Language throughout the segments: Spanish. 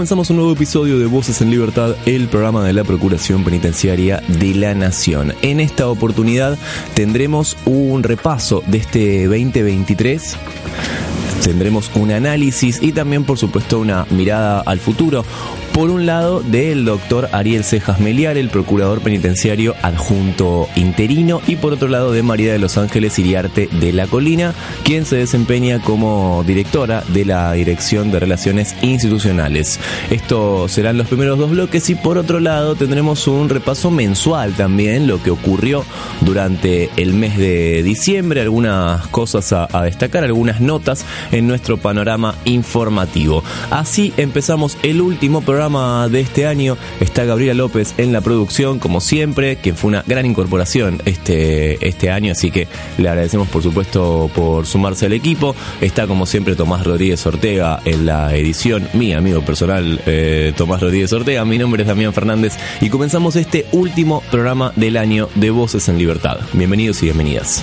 Comenzamos un nuevo episodio de Voces en Libertad, el programa de la Procuración Penitenciaria de la Nación. En esta oportunidad tendremos un repaso de este 2023 tendremos un análisis y también por supuesto una mirada al futuro. Por un lado, del doctor Ariel Cejas Meliar, el procurador penitenciario adjunto interino, y por otro lado de María de los Ángeles Iriarte de la Colina, quien se desempeña como directora de la Dirección de Relaciones Institucionales. Estos serán los primeros dos bloques y por otro lado tendremos un repaso mensual también, lo que ocurrió durante el mes de diciembre, algunas cosas a, a destacar, algunas notas en nuestro panorama informativo. Así empezamos el último programa de este año. Está Gabriela López en la producción, como siempre, quien fue una gran incorporación este, este año, así que le agradecemos por supuesto por sumarse al equipo. Está como siempre Tomás Rodríguez Ortega en la edición, mi amigo personal eh, Tomás Rodríguez Ortega, mi nombre es Damián Fernández y comenzamos este último programa del año de Voces en Libertad. Bienvenidos y bienvenidas.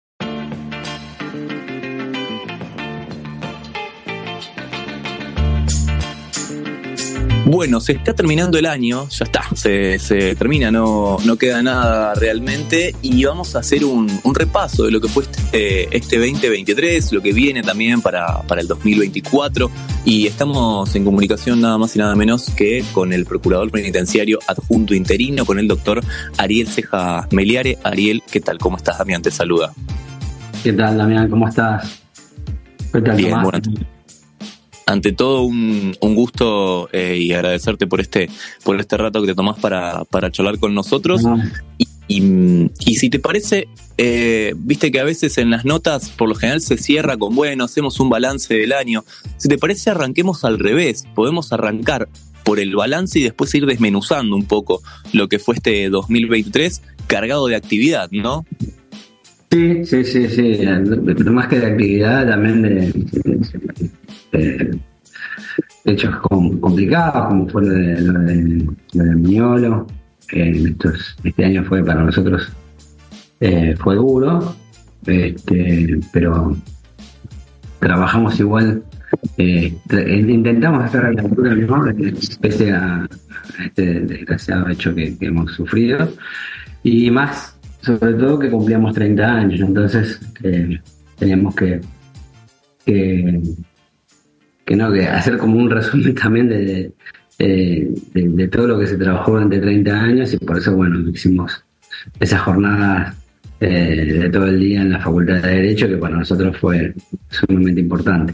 Bueno, se está terminando el año, ya está, se, se termina, no, no queda nada realmente y vamos a hacer un, un repaso de lo que fue este, este 2023, lo que viene también para, para el 2024 y estamos en comunicación nada más y nada menos que con el procurador penitenciario adjunto interino, con el doctor Ariel Ceja Meliare. Ariel, ¿qué tal? ¿Cómo estás, Damián? Te saluda. ¿Qué tal, Damián? ¿Cómo estás? ¿Qué tal, Bien, Tomás? bueno, ante todo un, un gusto eh, y agradecerte por este por este rato que te tomás para, para charlar con nosotros. No, y, y- y si te parece eh, viste que a veces en las notas por lo general se cierra con bueno hacemos un balance del año si te parece arranquemos al revés. Podemos arrancar por el balance y después ir desmenuzando un poco lo que fue este 2023 cargado de actividad ¿no? Sí, sí, sí, sí. Más que de actividad, también de, hechos com- complicados, como fue lo de, lo de, lo de Miolo. Eh, este año fue para nosotros eh, fue duro, este, pero trabajamos igual. eh, intentamos estar a la altura mejor, pese a, este desgraciado hecho que hemos sufrido. Y más, sobre todo que cumplíamos 30 años, entonces eh, teníamos que, que, no, que hacer como un resumen también de, de, de- de todo lo que se trabajó durante 30 años y por eso, bueno, hicimos esas jornadas eh, de todo el día en la Facultad de Derecho que para nosotros fue sumamente importante.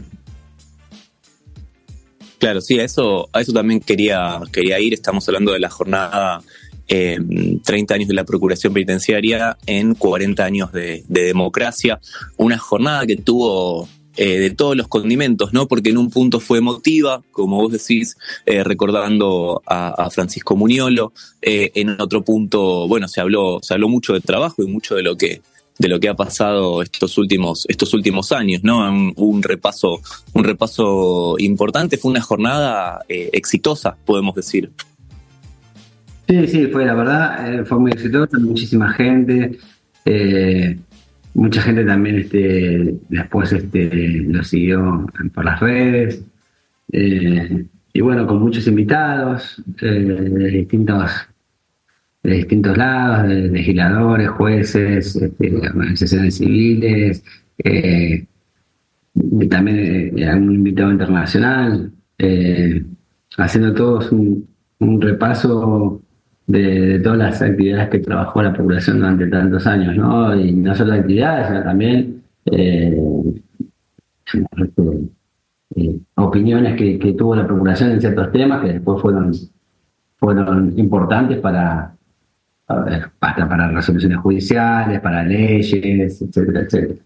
Claro, sí, a eso, a eso también quería, quería ir. Estamos hablando de la jornada eh, 30 años de la Procuración Penitenciaria en 40 años de, de democracia. Una jornada que tuvo eh, de todos los condimentos, ¿no? Porque en un punto fue emotiva, como vos decís, eh, recordando a, Francisco Muniolo. Eh, en otro punto, bueno, se habló, se habló mucho de trabajo y mucho de lo que de lo que ha pasado estos últimos estos últimos años, ¿no? Un, un repaso un repaso importante, fue una jornada eh, exitosa, podemos decir. Sí, sí, fue la verdad, eh, fue muy exitoso, muchísima gente, eh, mucha gente también este, después este, lo siguió por las redes, eh, y bueno, con muchos invitados de distintos de distintos lados, de legisladores, jueces, este, organizaciones civiles, también algún invitado internacional, haciendo todos un, un repaso de, todas las actividades que trabajó la Procuración durante tantos años, ¿no? Y no solo actividades, sino también eh, eh, opiniones que, que tuvo la Procuración en ciertos temas que después fueron, fueron importantes para, hasta para resoluciones judiciales, para leyes, etcétera, etcétera.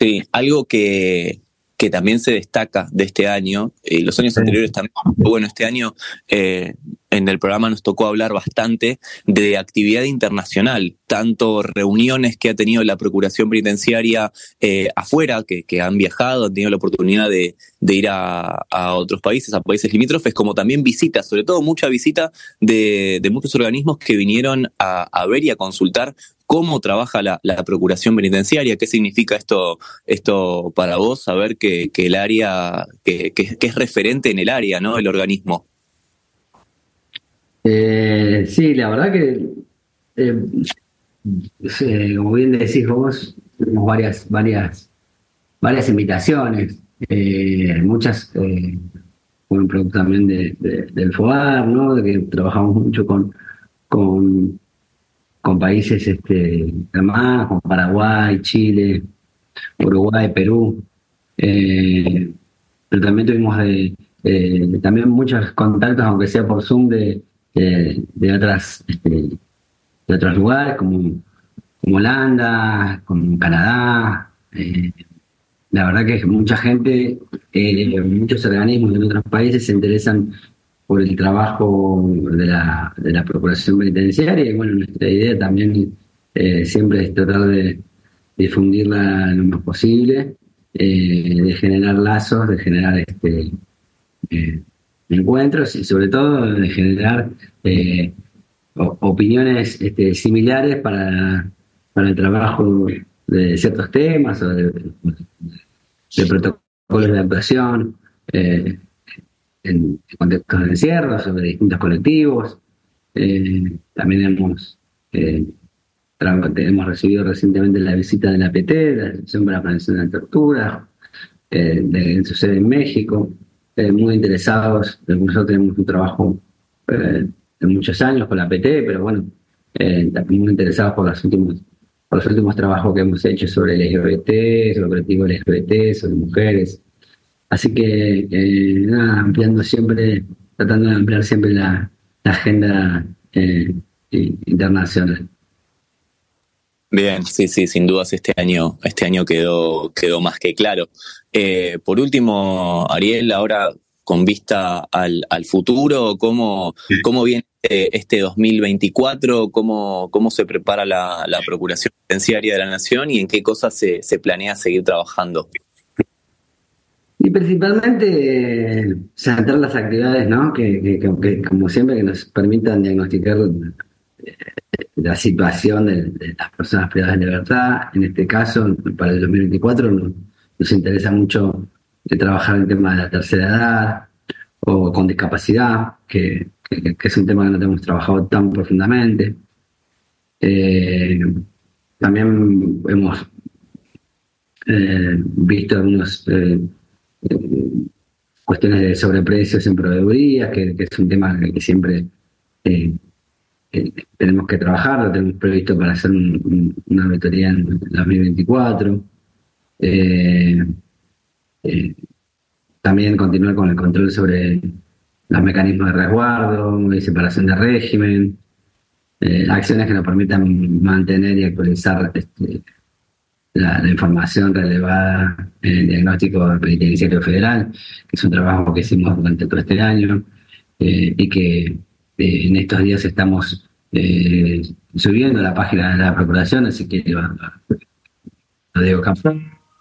Sí, algo que, que también se destaca de este año, y los años anteriores también, bueno, este año eh, en el programa nos tocó hablar bastante de actividad internacional, tanto reuniones que ha tenido la Procuración Penitenciaria eh, afuera, que, han viajado, han tenido la oportunidad de, ir a, otros países, a países limítrofes, como también visitas, sobre todo mucha visita de, muchos organismos que vinieron a, ver y a consultar cómo trabaja la, Procuración Penitenciaria, qué significa esto, esto para vos, saber que, el área, que, es referente en el área, ¿no? El organismo. Eh, sí, la verdad que, eh, eh, como bien decís vos, tenemos varias, varias, varias invitaciones, muchas un producto también del FOAR, ¿no? De que trabajamos mucho con, con, con países este, demás, como Paraguay, Chile, Uruguay, Perú. pero también tuvimos de, también muchos contactos, aunque sea por Zoom, de, de, otras este, de otros lugares como, como Holanda, como Canadá. Eh, la verdad que mucha gente, eh, muchos organismos en otros países se interesan por el trabajo de la, de la Procuración Penitenciaria. Y bueno, nuestra idea también eh, siempre es tratar de difundirla lo más posible, de generar lazos, de generar este encuentros y sobre todo de generar eh, opiniones este, similares para, para el trabajo de ciertos temas o de, protocolos de actuación eh, en, contextos de encierro sobre distintos colectivos. Eh, también hemos, hemos recibido recientemente la visita de la PT, la Asociación para la Prevención de la Tortura, de, en su sede en México. Eh, muy interesados. Nosotros tenemos un trabajo eh, de muchos años con la PT, pero bueno, eh, también muy interesados por los últimos por los últimos trabajos que hemos hecho sobre el LGBT, sobre el colectivo LGBT, sobre mujeres. Así que, nada, ampliando siempre, tratando de ampliar siempre la, agenda internacional. Bien, sí, sí, sin dudas este año, este año quedó, quedó más que claro. Eh, por último, Ariel, ahora con vista al, futuro, ¿cómo, ¿cómo viene este 2024? ¿Cómo, cómo se prepara la, Procuración Penitenciaria de la Nación y en qué cosas se, se planea seguir trabajando? Y principalmente centrar las actividades, ¿no? Que, como siempre, que nos permitan diagnosticar eh, la situación de, las personas privadas de libertad. En este caso, para el 2024, nos interesa mucho trabajar el tema de la tercera edad o con discapacidad, que, es un tema que no hemos trabajado tan profundamente. Eh, también hemos eh, visto algunas eh, cuestiones de sobreprecios en proveedurías, que, es un tema que, siempre tenemos que trabajar, lo tenemos previsto para hacer una auditoría en 2024. Eh, eh, también continuar con el control sobre los mecanismos de resguardo, de separación de régimen, eh, acciones que nos permitan mantener y actualizar este, la, información relevada en el diagnóstico penitenciario federal, que es un trabajo que hicimos durante todo este año y que en estos días estamos subiendo a la página de la Procuración, así que lo, lo digo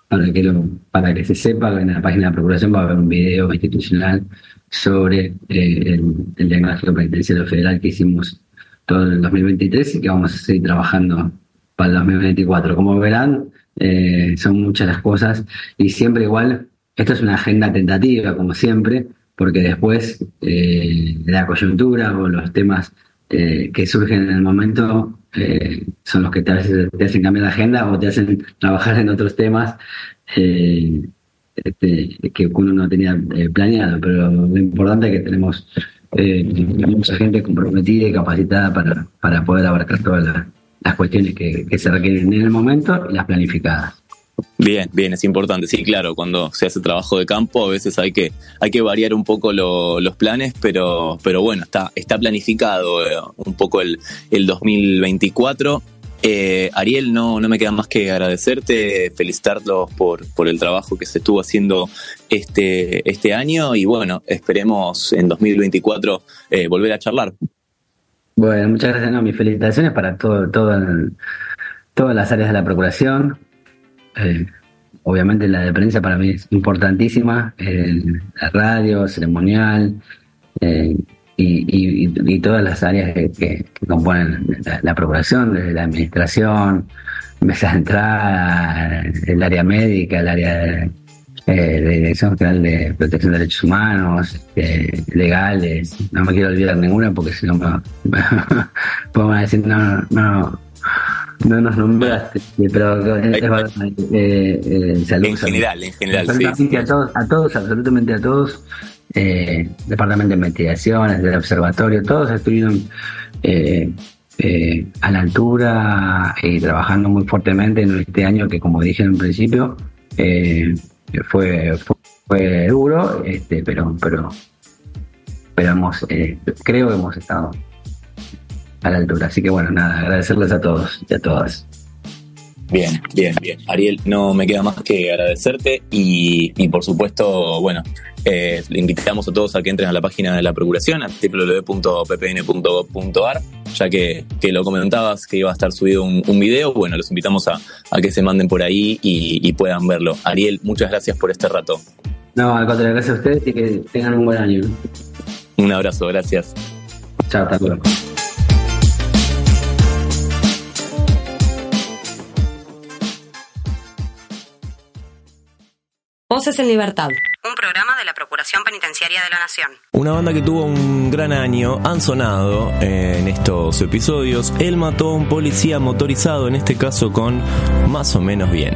para que, lo, para que se sepa, en la página de Procuración va a haber un video institucional sobre eh, el, diagnóstico penitenciario federal que hicimos todo el 2023 y que vamos a seguir trabajando para el 2024. Como verán, eh, son muchas las cosas y siempre igual, esto es una agenda tentativa, como siempre, porque después eh, la coyuntura o los temas eh, que surgen en el momento eh, son los que te, te, hacen cambiar la agenda o te hacen trabajar en otros temas este, que uno no tenía planeado. Pero lo importante es que tenemos mucha gente comprometida y capacitada para, para poder abarcar todas las, cuestiones que, que se requieren en el momento y las planificadas. Bien, bien, es importante. Sí, claro, cuando se hace trabajo de campo a veces hay que, hay que variar un poco los planes, pero, pero bueno, está, está planificado eh, un poco el, el 2024 Eh, Ariel, no, no me queda más que agradecerte, felicitarlos por, por el trabajo que se estuvo haciendo este, este año y bueno, esperemos en 2024 eh, volver a charlar. Bueno, muchas gracias. No, mis felicitaciones para todo, todo todas las áreas de la Procuración. Eh, obviamente la de prensa para mí es importantísima, la radio, ceremonial, y, todas las áreas que, componen la, procuración, desde la administración, mesa de entrada, el área médica, el área de, eh, Dirección General de Protección de Derechos Humanos, este, legales, no me quiero olvidar ninguna porque si no me, podemos decir, no, no, no nos nombraste, pero es eh, eh, En general, en general, sí. A todos, a todos, absolutamente a todos, eh, Departamento de Investigaciones, del Observatorio, todos estuvieron eh, eh, a la altura y trabajando muy fuertemente en este año que, como dije en un principio, fue, fue, duro, este, pero, pero, pero hemos, creo que hemos estado a la altura. Así que bueno, nada, agradecerles a todos y a todas. Bien, bien, bien. Ariel, no me queda más que agradecerte y, y por supuesto, bueno, eh, le invitamos a todos a que entren a la página de la Procuración, a www.ppn.gov.ar, ya que, lo comentabas que iba a estar subido un, video. Bueno, los invitamos a, que se manden por ahí y, puedan verlo. Ariel, muchas gracias por este rato. No, al contrario, gracias a ustedes y que tengan un buen año. Un abrazo, gracias. Chao, hasta luego. Voces en Libertad. Un programa de la Procuración Penitenciaria de la Nación. Una banda que tuvo un gran año, han sonado en estos episodios. Él mató a un policía motorizado, en este caso con más o menos bien.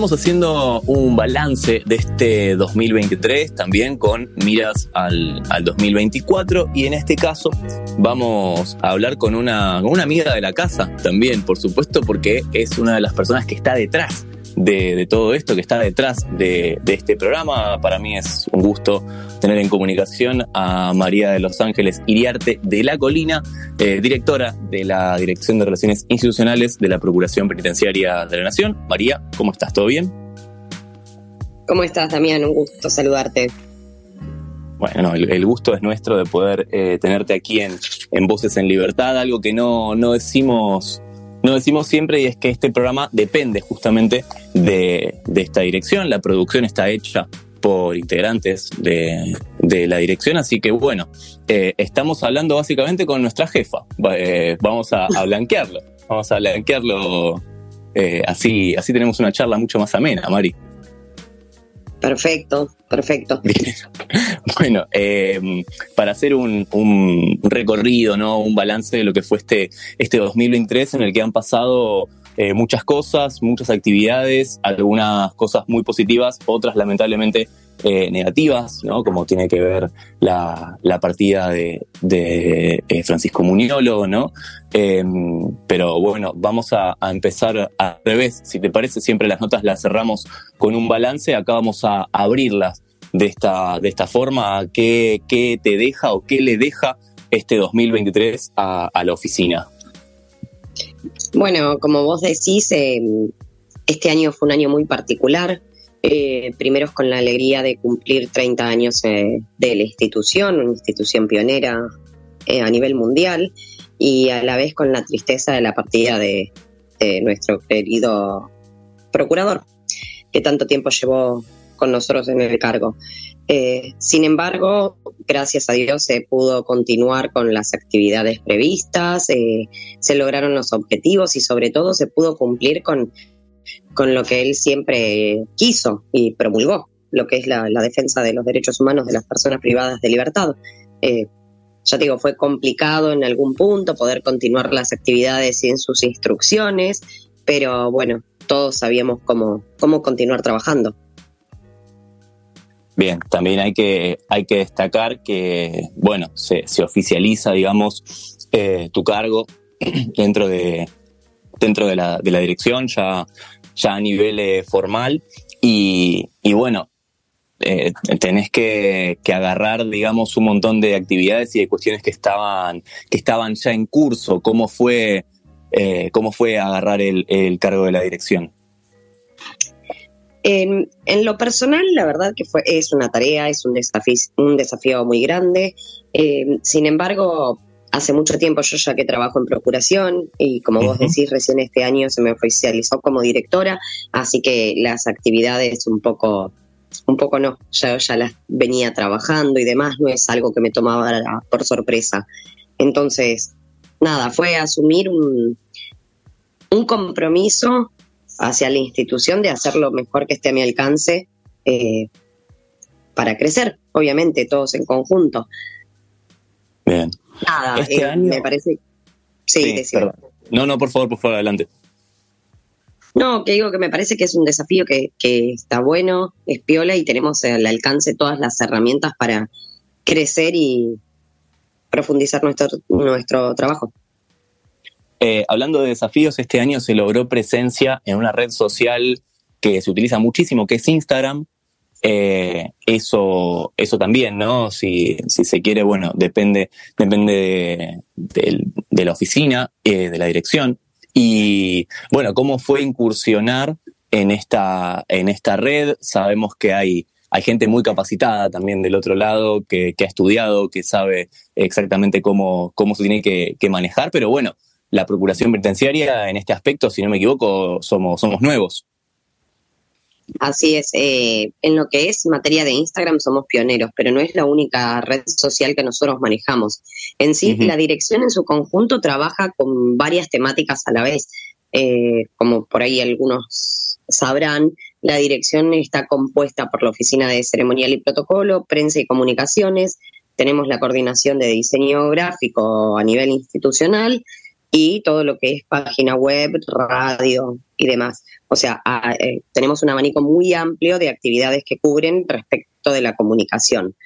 Estamos haciendo un balance de este 2023 también con miras al, al 2024 y en este caso vamos a hablar con una, con una amiga de la casa también, por supuesto, porque es una de las personas que está detrás de, de todo esto, que está detrás de, de este programa. Para mí es un gusto tener en comunicación a María de los Ángeles Iriarte de la Colina, eh, directora de la Dirección de Relaciones Institucionales de la Procuración Penitenciaria de la Nación. María, ¿cómo estás? ¿Todo bien? ¿Cómo estás, Damián? Un gusto saludarte. Bueno, no, el, el gusto es nuestro de poder eh, tenerte aquí en, en Voces en Libertad, algo que no, no decimos no decimos siempre y es que este programa depende justamente de, de esta dirección. La producción está hecha por integrantes de, de la dirección, así que bueno, eh, estamos hablando básicamente con nuestra jefa. Eh, vamos a, a blanquearlo, vamos a blanquearlo. eh, así, así tenemos una charla mucho más amena, Mari. Perfecto, perfecto. Bueno, eh, para hacer un, un recorrido, ¿no? Un balance de lo que fue este, este 2023 en el que han pasado eh, muchas cosas, muchas actividades, algunas cosas muy positivas, otras lamentablemente eh, negativas, ¿no? Como tiene que ver la, la partida de, de eh, Francisco Muñolo, ¿no? Eh, pero bueno, vamos a, empezar al revés. Si te parece, siempre las notas las cerramos con un balance. Acá vamos a abrirlas de esta, de esta forma. ¿Qué, qué te deja o qué le deja este 2023 a, la oficina? Bueno, como vos decís, eh, este año fue un año muy particular. Eh, primero con la alegría de cumplir 30 años eh, de la institución, una institución pionera eh, a nivel mundial, y a la vez con la tristeza de la partida de, nuestro querido procurador, que tanto tiempo llevó con nosotros en el cargo. Sin embargo, gracias a Dios se pudo continuar con las actividades previstas, se lograron los objetivos y sobre todo se pudo cumplir con, con lo que él siempre quiso y promulgó, lo que es la, defensa de los derechos humanos de las personas privadas de libertad. Eh, ya digo, fue complicado en algún punto poder continuar las actividades sin sus instrucciones, pero bueno, todos sabíamos cómo, cómo continuar trabajando. Bien, también hay que, hay que destacar que, bueno, se, se oficializa, digamos, eh, tu cargo dentro de, dentro de la, de la dirección, ya, ya a nivel eh, formal, y, y bueno, eh, tenés que, que agarrar, digamos, un montón de actividades y de cuestiones que estaban, que estaban ya en curso. ¿Cómo fue, eh, cómo fue agarrar el, el cargo de la dirección? En, en, lo personal, la verdad que fue, es una tarea, es un desafío, un desafío muy grande. Sin embargo, hace mucho tiempo yo ya que trabajo en procuración y como uh -huh. vos decís, recién este año se me oficializó como directora, así que las actividades un poco, un poco no, ya, ya las venía trabajando y demás, no es algo que me tomaba por sorpresa. Entonces, nada, fue asumir un, un compromiso hacia la institución de hacer lo mejor que esté a mi alcance eh, para crecer, obviamente, todos en conjunto. Bien. Nada, este eh, año... me parece. Sí, sí. No, no, por favor, por favor, adelante. No, que digo que me parece que es un desafío que, que está bueno, es piola y tenemos al alcance todas las herramientas para crecer y profundizar nuestro, nuestro trabajo. Eh, hablando de desafíos, este año se logró presencia en una red social que se utiliza muchísimo, que es Instagram. Eh, eso, eso también, ¿no? Si, si se quiere, bueno, depende, depende de, de, la oficina, eh, de la dirección. Y bueno, ¿cómo fue incursionar en esta, en esta red? Sabemos que hay, hay gente muy capacitada también del otro lado, que, que ha estudiado, que sabe exactamente cómo, cómo se tiene que, que manejar, pero bueno, la Procuración Penitenciaria en este aspecto, si no me equivoco, somos, somos nuevos. Así es, eh, en lo que es materia de Instagram somos pioneros, pero no es la única red social que nosotros manejamos. En sí, la dirección en su conjunto trabaja con varias temáticas a la vez. Eh, como por ahí algunos sabrán, la dirección está compuesta por la Oficina de Ceremonial y Protocolo, Prensa y Comunicaciones, tenemos la coordinación de diseño gráfico a nivel institucional y todo lo que es página web, radio y demás. O sea, eh, tenemos un abanico muy amplio de actividades que cubren respecto de la comunicación.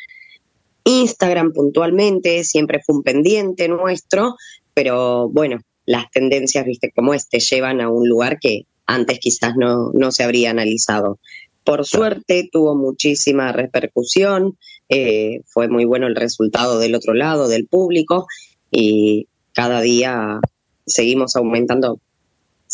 Instagram puntualmente siempre fue un pendiente nuestro, pero bueno, las tendencias, viste, como este, llevan a un lugar que antes quizás no, no se habría analizado. Por suerte tuvo muchísima repercusión, eh, fue muy bueno el resultado del otro lado, del público, y cada día seguimos aumentando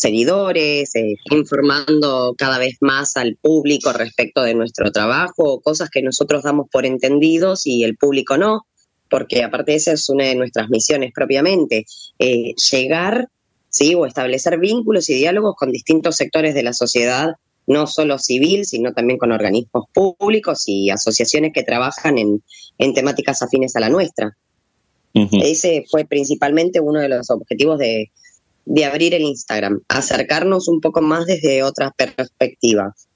seguidores, eh, informando cada vez más al público respecto de nuestro trabajo, cosas que nosotros damos por entendidos y el público no, porque aparte de esa es una de nuestras misiones propiamente, eh, llegar ¿sí? o establecer vínculos y diálogos con distintos sectores de la sociedad, no solo civil, sino también con organismos públicos y asociaciones que trabajan en, temáticas afines a la nuestra. Ese fue principalmente uno de los objetivos de, de abrir el Instagram, acercarnos un poco más desde otras perspectivas.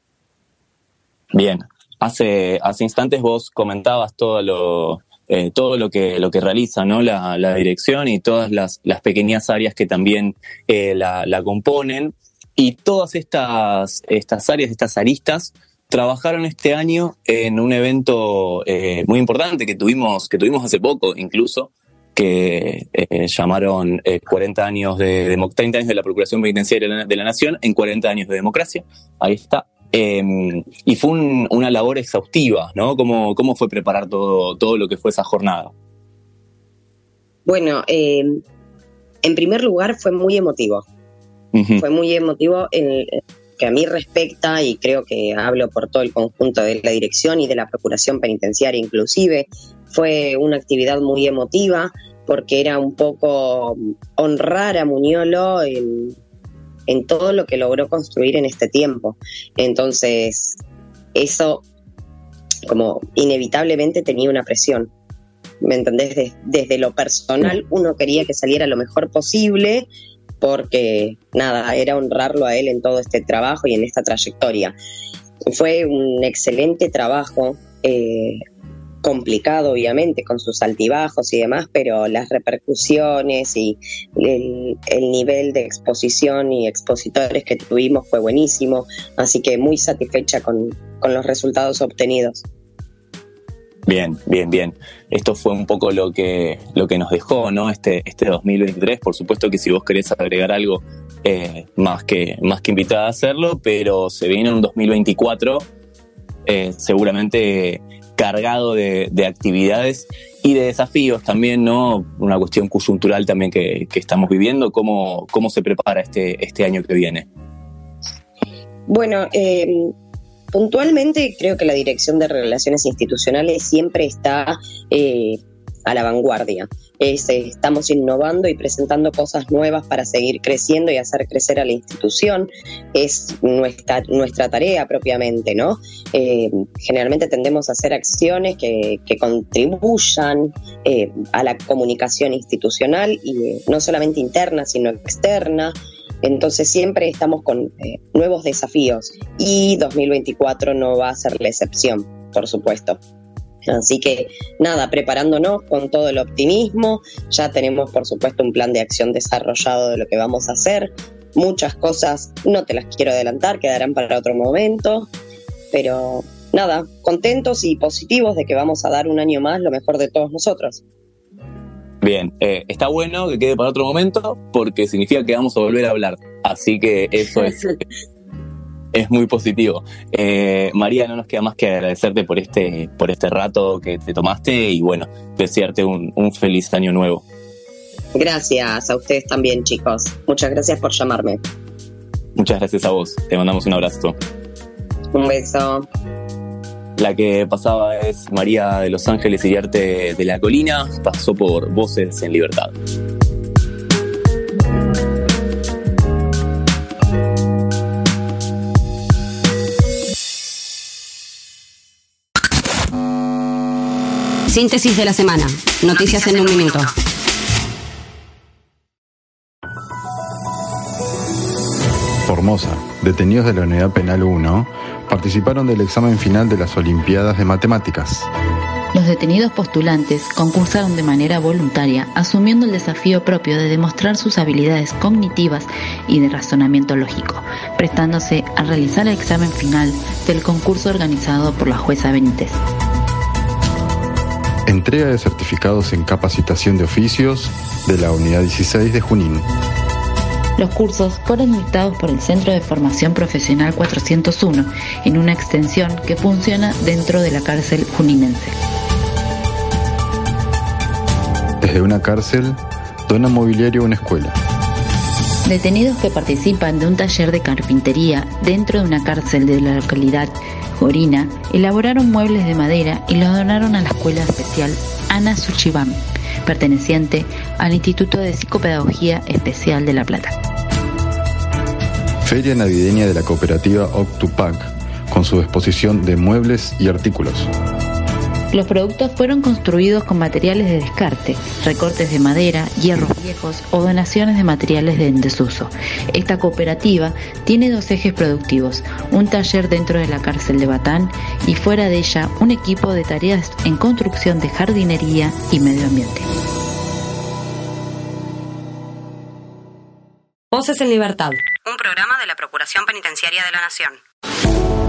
Bien, hace, hace instantes vos comentabas todo lo, eh, todo lo que, lo que realiza ¿no? la, dirección y todas las, las, pequeñas áreas que también eh, la, componen. Y todas estas, estas áreas, estas aristas, trabajaron este año en un evento eh, muy importante que tuvimos, que tuvimos hace poco incluso, que eh, llamaron 40 eh, años de, 30 años de la Procuración Penitenciaria de la, Nación en 40 años de democracia. Ahí está. Em, y fue una labor exhaustiva, ¿no? ¿Cómo, ¿Cómo fue preparar todo, todo lo que fue esa jornada? Bueno, em, en primer lugar fue muy emotivo. Fue muy emotivo en, que a mí respecta, y creo que hablo por todo el conjunto de la dirección y de la Procuración Penitenciaria inclusive, fue una actividad muy emotiva porque era un poco honrar a Muñolo en, todo lo que logró construir en este tiempo. Entonces, eso como inevitablemente tenía una presión. ¿Me entendés? desde lo personal uno quería que saliera lo mejor posible porque nada, era honrarlo a él en todo este trabajo y en esta trayectoria. Fue un excelente trabajo. Eh, complicado, obviamente, con sus altibajos y demás, pero las repercusiones y el, nivel de exposición y expositores que tuvimos fue buenísimo, así que muy satisfecha con, los resultados obtenidos. Bien, bien, bien. Esto fue un poco lo que, lo que nos dejó, ¿no? Este, este 2023. Por supuesto que si vos querés agregar algo, eh, más, que, más que invitada a hacerlo, pero se viene un 2024 eh, seguramente cargado de, actividades y de desafíos también, ¿no? Una cuestión coyuntural también que, estamos viviendo. ¿Cómo, ¿Cómo se prepara este, este año que viene? Bueno, eh, puntualmente creo que la Dirección de Relaciones Institucionales siempre está eh, a la vanguardia. Eh, estamos innovando y presentando cosas nuevas para seguir creciendo y hacer crecer a la institución. Es nuestra, nuestra tarea propiamente, ¿no? Eh, generalmente tendemos a hacer acciones que, contribuyan eh, a la comunicación institucional y no solamente interna, sino externa. Entonces siempre estamos con nuevos desafíos y 2024 no va a ser la excepción, por supuesto. Así que nada, preparándonos con todo el optimismo, ya tenemos por supuesto un plan de acción desarrollado de lo que vamos a hacer. Muchas cosas no te las quiero adelantar, quedarán para otro momento, pero nada, contentos y positivos de que vamos a dar un año más lo mejor de todos nosotros. Bien, eh, está bueno que quede para otro momento porque significa que vamos a volver a hablar. Así que eso es es muy positivo. Eh, María, no nos queda más que agradecerte por este, por este rato que te tomaste y bueno, desearte un, un feliz año nuevo. Gracias a ustedes también, chicos. Muchas gracias por llamarme. Muchas gracias a vos. Te mandamos un abrazo. Un beso. La que pasaba es María de Los Ángeles y Arte de la Colina. Pasó por Voces en Libertad. Síntesis de la semana. Noticias en un minuto. Formosa. Detenidos de la Unidad Penal 1 participaron del examen final de las Olimpiadas de Matemáticas. Los detenidos postulantes concursaron de manera voluntaria, asumiendo el desafío propio de demostrar sus habilidades cognitivas y de razonamiento lógico, prestándose a realizar el examen final del concurso organizado por la jueza Benítez. Entrega de certificados en capacitación de oficios de la Unidad 16 de Junín. Los cursos fueron dictados por el Centro de Formación Profesional 401 en una extensión que funciona dentro de la cárcel juninense. Desde una cárcel, dona mobiliario a una escuela. Detenidos que participan de un taller de carpintería dentro de una cárcel de la localidad Gorina elaboraron muebles de madera y los donaron a la escuela especial Ana Suchibam, perteneciente al Instituto de Psicopedagogía Especial de La Plata. Feria navideña de la cooperativa Octupac, con su exposición de muebles y artículos. Los productos fueron construidos con materiales de descarte, recortes de madera, hierros viejos o donaciones de materiales de desuso. Esta cooperativa tiene dos ejes productivos, un taller dentro de la cárcel de Batán y fuera de ella un equipo de tareas en construcción de jardinería y medio ambiente. Voces en Libertad. Un programa de la Procuración Penitenciaria de la Nación.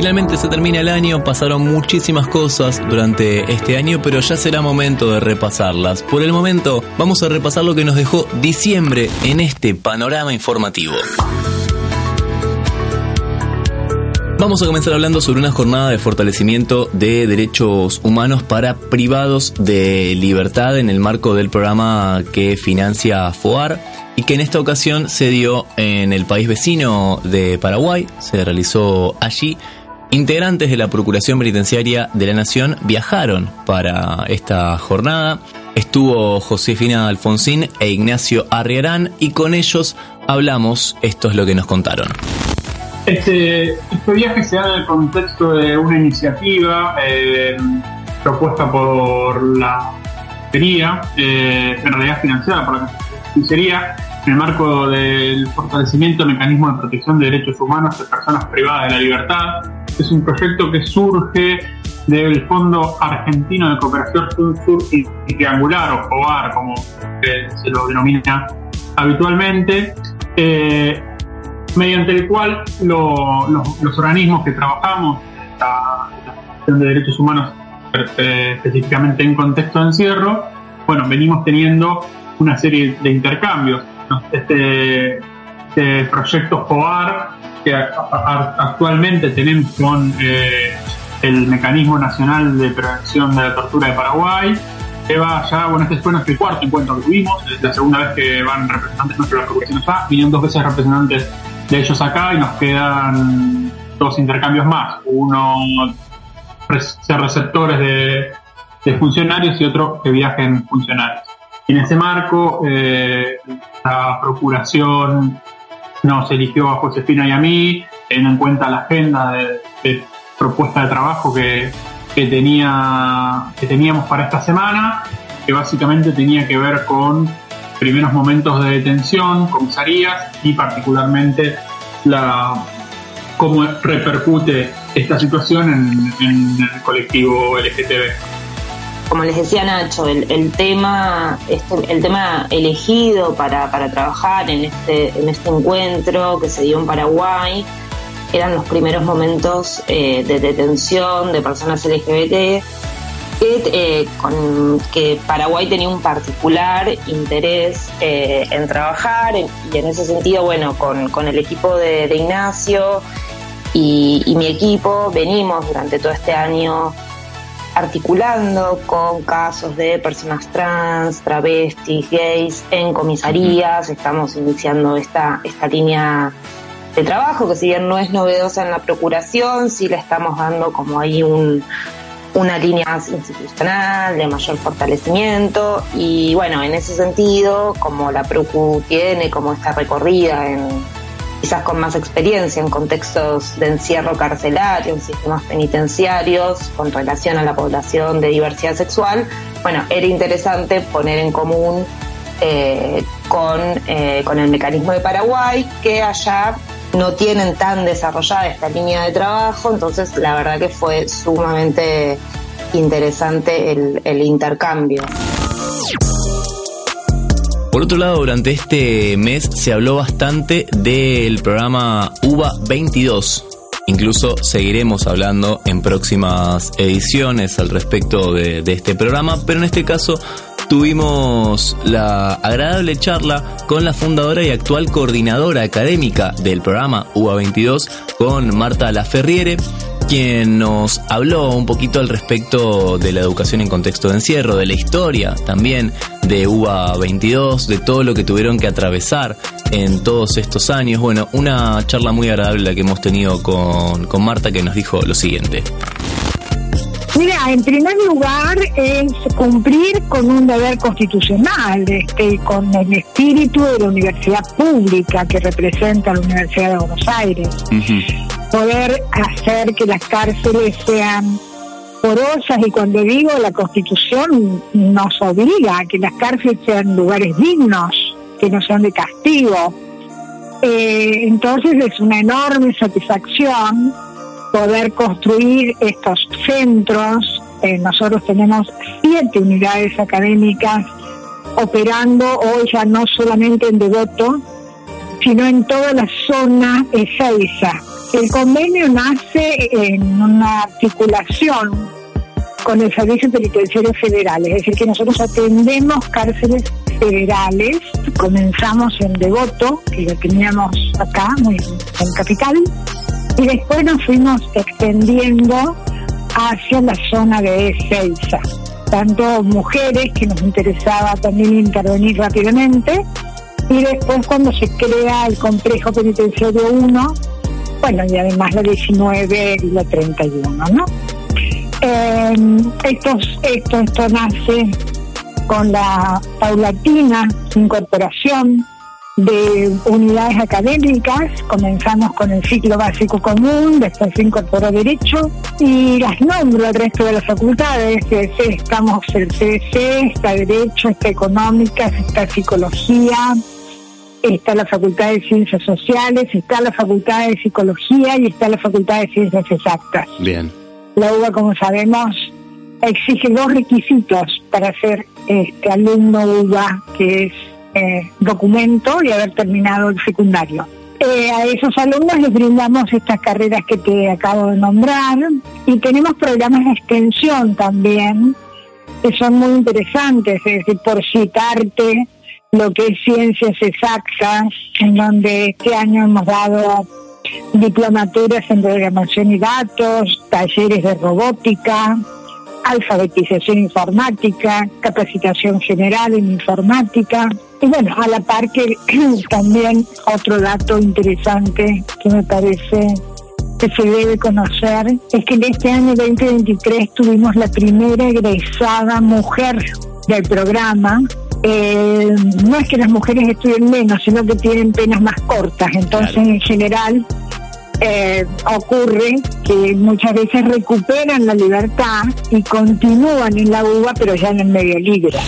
Finalmente se termina el año, pasaron muchísimas cosas durante este año, pero ya será momento de repasarlas. Por el momento, vamos a repasar lo que nos dejó diciembre en este panorama informativo. Vamos a comenzar hablando sobre una jornada de fortalecimiento de derechos humanos para privados de libertad en el marco del programa que financia FOAR y que en esta ocasión se dio en el país vecino de Paraguay, se realizó allí. Integrantes de la Procuración Penitenciaria de la Nación viajaron para esta jornada. Estuvo Josefina Alfonsín e Ignacio Arriarán y con ellos hablamos, esto es lo que nos contaron. Este, este viaje se da en el contexto de una iniciativa eh, propuesta por la Consejería, eh, en realidad financiada por la Consejería, en el marco del fortalecimiento del mecanismo de protección de derechos humanos de personas privadas de la libertad. Es un proyecto que surge del Fondo Argentino de Cooperación Sur-Sur y Triangular, o FOAR, como se lo denomina habitualmente. Eh, mediante el cual lo, lo, los organismos que trabajamos en la, cuestión de derechos humanos, eh, específicamente en contexto de encierro, bueno, venimos teniendo una serie de intercambios. Este, este proyecto FOAR, que actualmente tenemos con eh, el Mecanismo Nacional de Prevención de la Tortura de Paraguay, lleva ya, bueno, este fue nuestro cuarto encuentro que tuvimos, es la segunda vez que van representantes nuestros la allá, vinieron dos veces representantes de ellos acá y nos quedan dos intercambios más. Uno ser receptores de funcionarios y otro que viajen funcionarios. En ese marco, eh, la Procuración nos eligió a Josefina y a mí, teniendo en cuenta la agenda de, propuesta de trabajo que, que, tenía, que teníamos para esta semana, que básicamente tenía que ver con primeros momentos de detención, comisarías y particularmente la cómo repercute esta situación en, en el colectivo LGTB. Como les decía Nacho, el, tema, este, el tema elegido para, para trabajar en este, en este encuentro que se dio en Paraguay eran los primeros momentos eh, de detención de personas LGBT que, eh, que Paraguay tenía un particular interés eh, en trabajar y en ese sentido, bueno, con, con el equipo de, de Ignacio y, mi equipo venimos durante todo este año articulando con casos de personas trans, travestis, gays en comisarías, estamos iniciando esta, esta línea de trabajo que si bien no es novedosa en la procuración, sí le estamos dando como ahí un, una línea más institucional, de mayor fortalecimiento. Y bueno, en ese sentido, como la PROCU tiene como esta recorrida en, quizás con más experiencia en contextos de encierro carcelario, en sistemas penitenciarios, con relación a la población de diversidad sexual, bueno, era interesante poner en común eh, con, eh, con el mecanismo de Paraguay, que allá no tienen tan desarrollada esta línea de trabajo, entonces la verdad que fue sumamente interesante el, el intercambio. Por otro lado, durante este mes se habló bastante del programa UBA 22. Incluso seguiremos hablando en próximas ediciones al respecto de, este programa, pero en este caso tuvimos la agradable charla con la fundadora y actual coordinadora académica del programa UBA 22, con Marta Laferriere, quien nos habló un poquito al respecto de la educación en contexto de encierro, de la historia también de UBA 22, de todo lo que tuvieron que atravesar en todos estos años. Bueno, una charla muy agradable la que hemos tenido con, con Marta que nos dijo lo siguiente. Mira, en primer lugar es cumplir con un deber constitucional, este, con el espíritu de la universidad pública que representa la Universidad de Buenos Aires. Poder hacer que las cárceles sean porosas y cuando digo la constitución nos obliga a que las cárceles sean lugares dignos, que no sean de castigo. Eh, entonces es una enorme satisfacción poder construir estos centros. Eh, nosotros tenemos siete unidades académicas operando hoy ya no solamente en Devoto, sino en toda la zona Ezeiza. El convenio nace en una articulación con el Servicio Penitenciario Federal, es decir, que nosotros atendemos cárceles federales, comenzamos en Devoto, que lo teníamos acá, muy en Capital, y después nos fuimos extendiendo hacia la zona de Ezeiza. Tanto mujeres, que nos interesaba también intervenir rápidamente, y después cuando se crea el complejo penitenciario 1, bueno, y además la 19 y la 31, ¿no? Eh, estos, esto, esto nace con la paulatina incorporación de unidades académicas, comenzamos con el ciclo básico común, después se incorporó Derecho y las nombro al resto de las facultades, estamos el CDC, está Derecho, está Económicas, está Psicología, está la Facultad de Ciencias Sociales, está la Facultad de Psicología y está la Facultad de Ciencias Exactas. Bien. La UBA, como sabemos, exige dos requisitos para ser este alumno UBA, que es eh, documento y haber terminado el secundario. Eh, a esos alumnos les brindamos estas carreras que te acabo de nombrar y tenemos programas de extensión también que son muy interesantes, es decir, por citarte lo que es ciencias exactas, en donde este año hemos dado diplomaturas en programación y datos, talleres de robótica, alfabetización informática, capacitación general en informática. Y bueno, a la par que también otro dato interesante que me parece que se debe conocer es que en este año 2023 tuvimos la primera egresada mujer del programa. Eh, no es que las mujeres estudien menos, sino que tienen penas más cortas. Entonces, en general, eh, ocurre que muchas veces recuperan la libertad y continúan en la UBA, pero ya en el medio libre.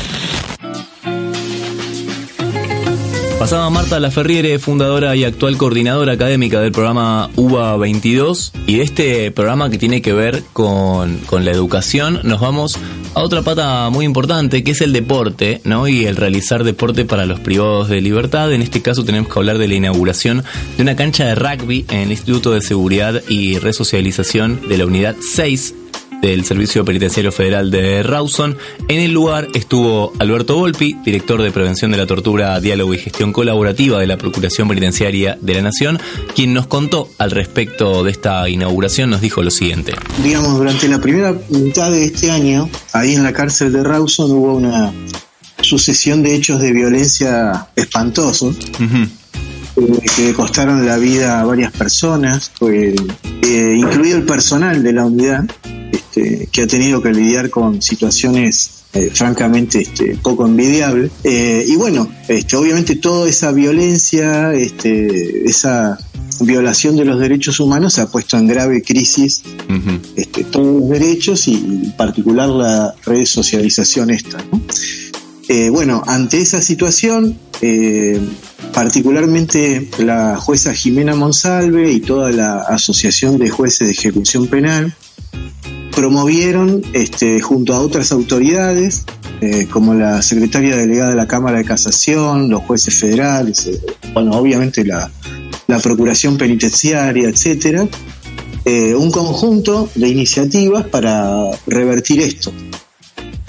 Pasaba Marta Laferriere, fundadora y actual coordinadora académica del programa UBA 22. Y de este programa que tiene que ver con, con, la educación, nos vamos a otra pata muy importante, que es el deporte, ¿no? Y el realizar deporte para los privados de libertad. En este caso tenemos que hablar de la inauguración de una cancha de rugby en el Instituto de Seguridad y Resocialización de la Unidad 6 del Servicio Penitenciario Federal de Rawson. En el lugar estuvo Alberto Volpi, director de Prevención de la Tortura, Diálogo y Gestión Colaborativa de la Procuración Penitenciaria de la Nación, quien nos contó al respecto de esta inauguración, nos dijo lo siguiente. Digamos, durante la primera mitad de este año, ahí en la cárcel de Rawson hubo una sucesión de hechos de violencia espantosos. que costaron la vida a varias personas, eh, incluido el personal de la unidad, este, que ha tenido que lidiar con situaciones eh, francamente este, poco envidiables. Eh, y bueno, este, obviamente toda esa violencia, este, esa violación de los derechos humanos se ha puesto en grave crisis este, todos los derechos y, en particular la red socialización esta. Eh, bueno, ante esa situación, eh, particularmente la jueza Jimena Monsalve y toda la Asociación de Jueces de Ejecución Penal promovieron, este, junto a otras autoridades, eh, como la secretaria delegada de la Cámara de Casación, los jueces federales, bueno, obviamente la, la Procuración Penitenciaria, etcétera, un conjunto de iniciativas para revertir esto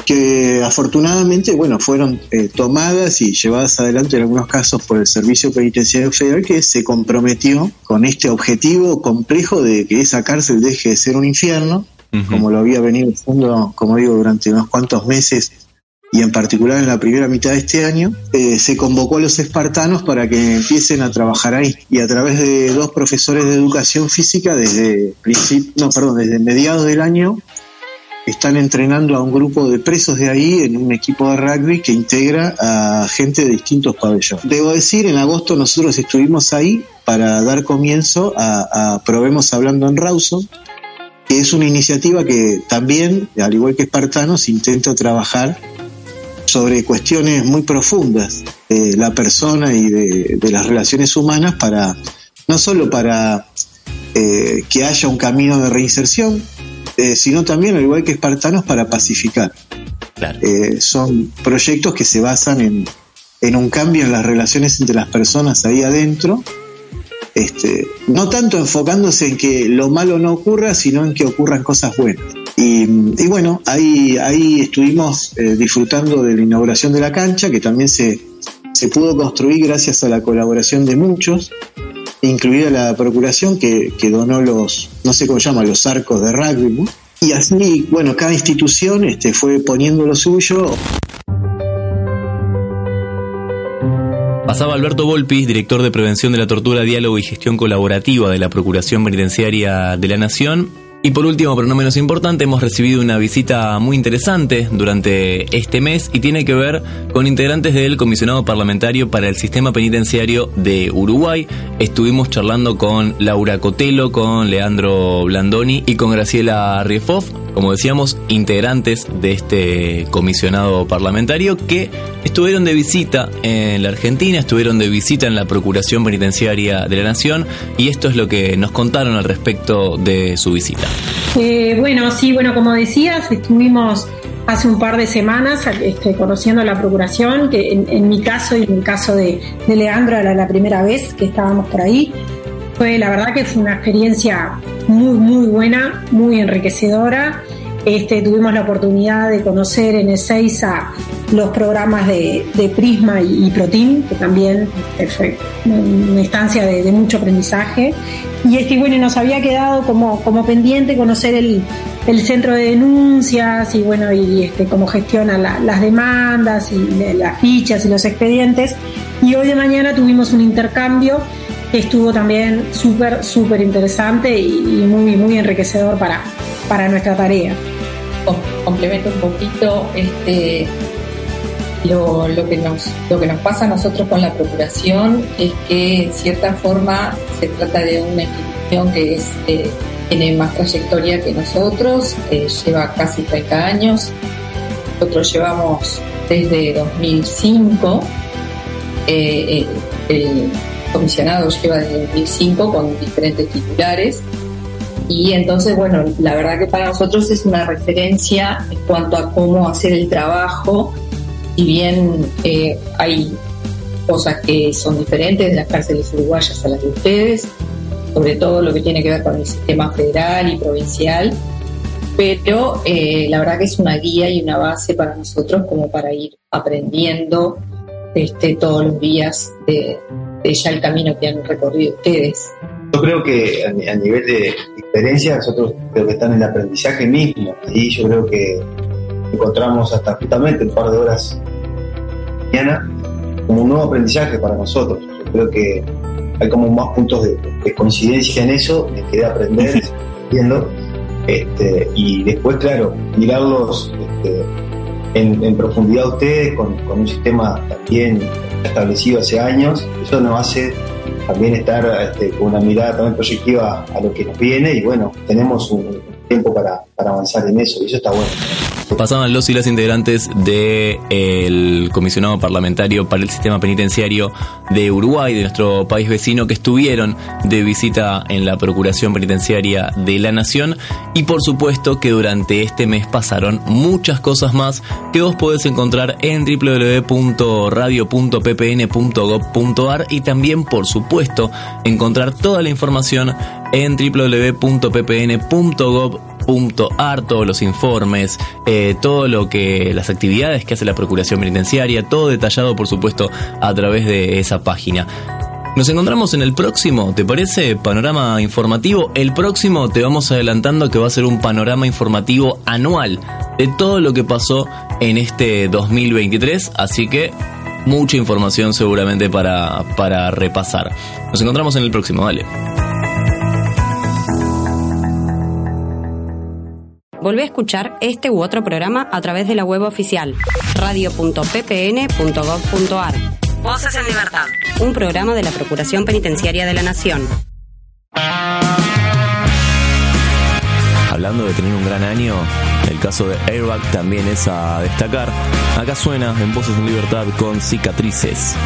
que afortunadamente, bueno, fueron eh, tomadas y llevadas adelante en algunos casos por el Servicio Penitenciario Federal que se comprometió con este objetivo complejo de que esa cárcel deje de ser un infierno, como lo había venido haciendo, como digo, durante unos cuantos meses y en particular en la primera mitad de este año, eh, se convocó a los espartanos para que empiecen a trabajar ahí. Y a través de dos profesores de educación física, desde, no, perdón, desde mediados del año, están entrenando a un grupo de presos de ahí en un equipo de rugby que integra a gente de distintos pabellones. Debo decir, en agosto nosotros estuvimos ahí para dar comienzo a, Probemos Hablando en Rawson, que es una iniciativa que también, al igual que Espartanos, intenta trabajar sobre cuestiones muy profundas de la persona y de, las relaciones humanas para no solo para eh, que haya un camino de reinserción, eh, sino también, al igual que espartanos, para pacificar. Eh, son proyectos que se basan en, en, un cambio en las relaciones entre las personas ahí adentro, este, no tanto enfocándose en que lo malo no ocurra, sino en que ocurran cosas buenas. Y, bueno, ahí, ahí estuvimos eh, disfrutando de la inauguración de la cancha, que también se, se pudo construir gracias a la colaboración de muchos incluida la procuración que, donó los, no sé cómo se llama, los arcos de rugby, y así, bueno, cada institución este, fue poniendo lo suyo. Pasaba Alberto Volpis, director de Prevención de la Tortura, Diálogo y Gestión Colaborativa de la Procuración Penitenciaria de la Nación, y por último, pero no menos importante, hemos recibido una visita muy interesante durante este mes y tiene que ver con integrantes del Comisionado Parlamentario para el Sistema Penitenciario de Uruguay. Estuvimos charlando con Laura Cotelo, con Leandro Blandoni y con Graciela Riefoff, como decíamos, integrantes de este comisionado parlamentario que estuvieron de visita en la Argentina, estuvieron de visita en la Procuración Penitenciaria de la Nación y esto es lo que nos contaron al respecto de su visita. Eh, bueno, sí, bueno, como decías, estuvimos hace un par de semanas este, conociendo la Procuración, que en, mi caso y en el caso de, Leandro era la primera vez que estábamos por ahí. Fue la verdad que fue una experiencia muy, muy buena, muy enriquecedora. Este, tuvimos la oportunidad de conocer en Ezeiza los programas de, Prisma y, Protein, que también fue una instancia de, mucho aprendizaje. Y este, bueno, nos había quedado como, como pendiente conocer el, centro de denuncias y bueno, y este, cómo gestiona las demandas y las fichas y los expedientes. Y hoy de mañana tuvimos un intercambio estuvo también súper, súper interesante y, muy, muy enriquecedor para, para nuestra tarea. Complemento un poquito este, lo, que nos, lo que nos pasa a nosotros con la Procuración es que en cierta forma se trata de una institución que eh, tiene más trayectoria que nosotros, eh, lleva casi 30 años, nosotros llevamos desde 2005, eh, el comisionado lleva desde 2005 con diferentes titulares. Y entonces, bueno, la verdad que para nosotros es una referencia en cuanto a cómo hacer el trabajo, si bien eh, hay cosas que son diferentes de las cárceles uruguayas a las de ustedes, sobre todo lo que tiene que ver con el sistema federal y provincial, pero eh, la verdad que es una guía y una base para nosotros como para ir aprendiendo este, todos los días de, de ya el camino que han recorrido ustedes. Yo creo que a, nivel de experiencia, nosotros creo que están en el aprendizaje mismo. Y yo creo que encontramos hasta justamente un par de horas mañana como un nuevo aprendizaje para nosotros. Yo creo que hay como más puntos de, coincidencia en eso, de querer aprender, viendo. Este, y después, claro, mirarlos este, en, profundidad a ustedes con, un sistema también establecido hace años, eso nos hace también estar este, con una mirada también proyectiva a lo que nos viene y bueno, tenemos un tiempo para, para avanzar en eso y eso está bueno. Pasaban los y las integrantes del comisionado parlamentario para el sistema penitenciario de Uruguay, de nuestro país vecino, que estuvieron de visita en la Procuración Penitenciaria de la Nación. Y por supuesto que durante este mes pasaron muchas cosas más que vos podés encontrar en www.radio.ppn.gov.ar y también, por supuesto, encontrar toda la información en www.ppn.gov.ar todos los informes, eh, todo lo que las actividades que hace la Procuración Penitenciaria, todo detallado por supuesto a través de esa página. Nos encontramos en el próximo, ¿te parece? Panorama informativo. El próximo te vamos adelantando que va a ser un panorama informativo anual de todo lo que pasó en este 2023, así que mucha información seguramente para, para repasar. Nos encontramos en el próximo, dale. Volvé a escuchar este u otro programa a través de la web oficial radio.ppn.gov.ar. Voces en Libertad. Un programa de la Procuración Penitenciaria de la Nación. Hablando de tener un gran año, el caso de Airbag también es a destacar. Acá suena en Voces en Libertad con cicatrices.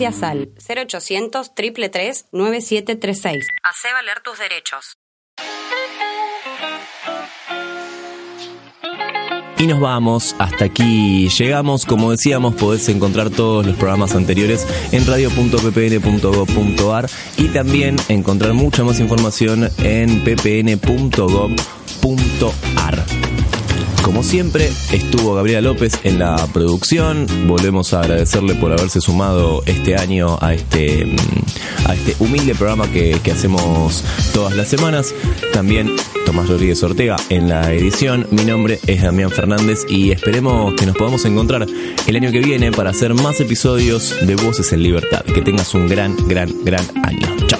Denuncias al 0800 333 9736. Hacé valer tus derechos. Y nos vamos, hasta aquí llegamos. Como decíamos, podés encontrar todos los programas anteriores en radio.ppn.gov.ar y también encontrar mucha más información en ppn.gov.ar. Como siempre, estuvo Gabriela López en la producción. Volvemos a agradecerle por haberse sumado este año a este, mm, a este humilde programa que, que hacemos todas las semanas. También Tomás Rodríguez Ortega en la edición. Mi nombre es Damián Fernández y esperemos que nos podamos encontrar el año que viene para hacer más episodios de Voces en Libertad. Que tengas un gran, gran, gran año. Chao.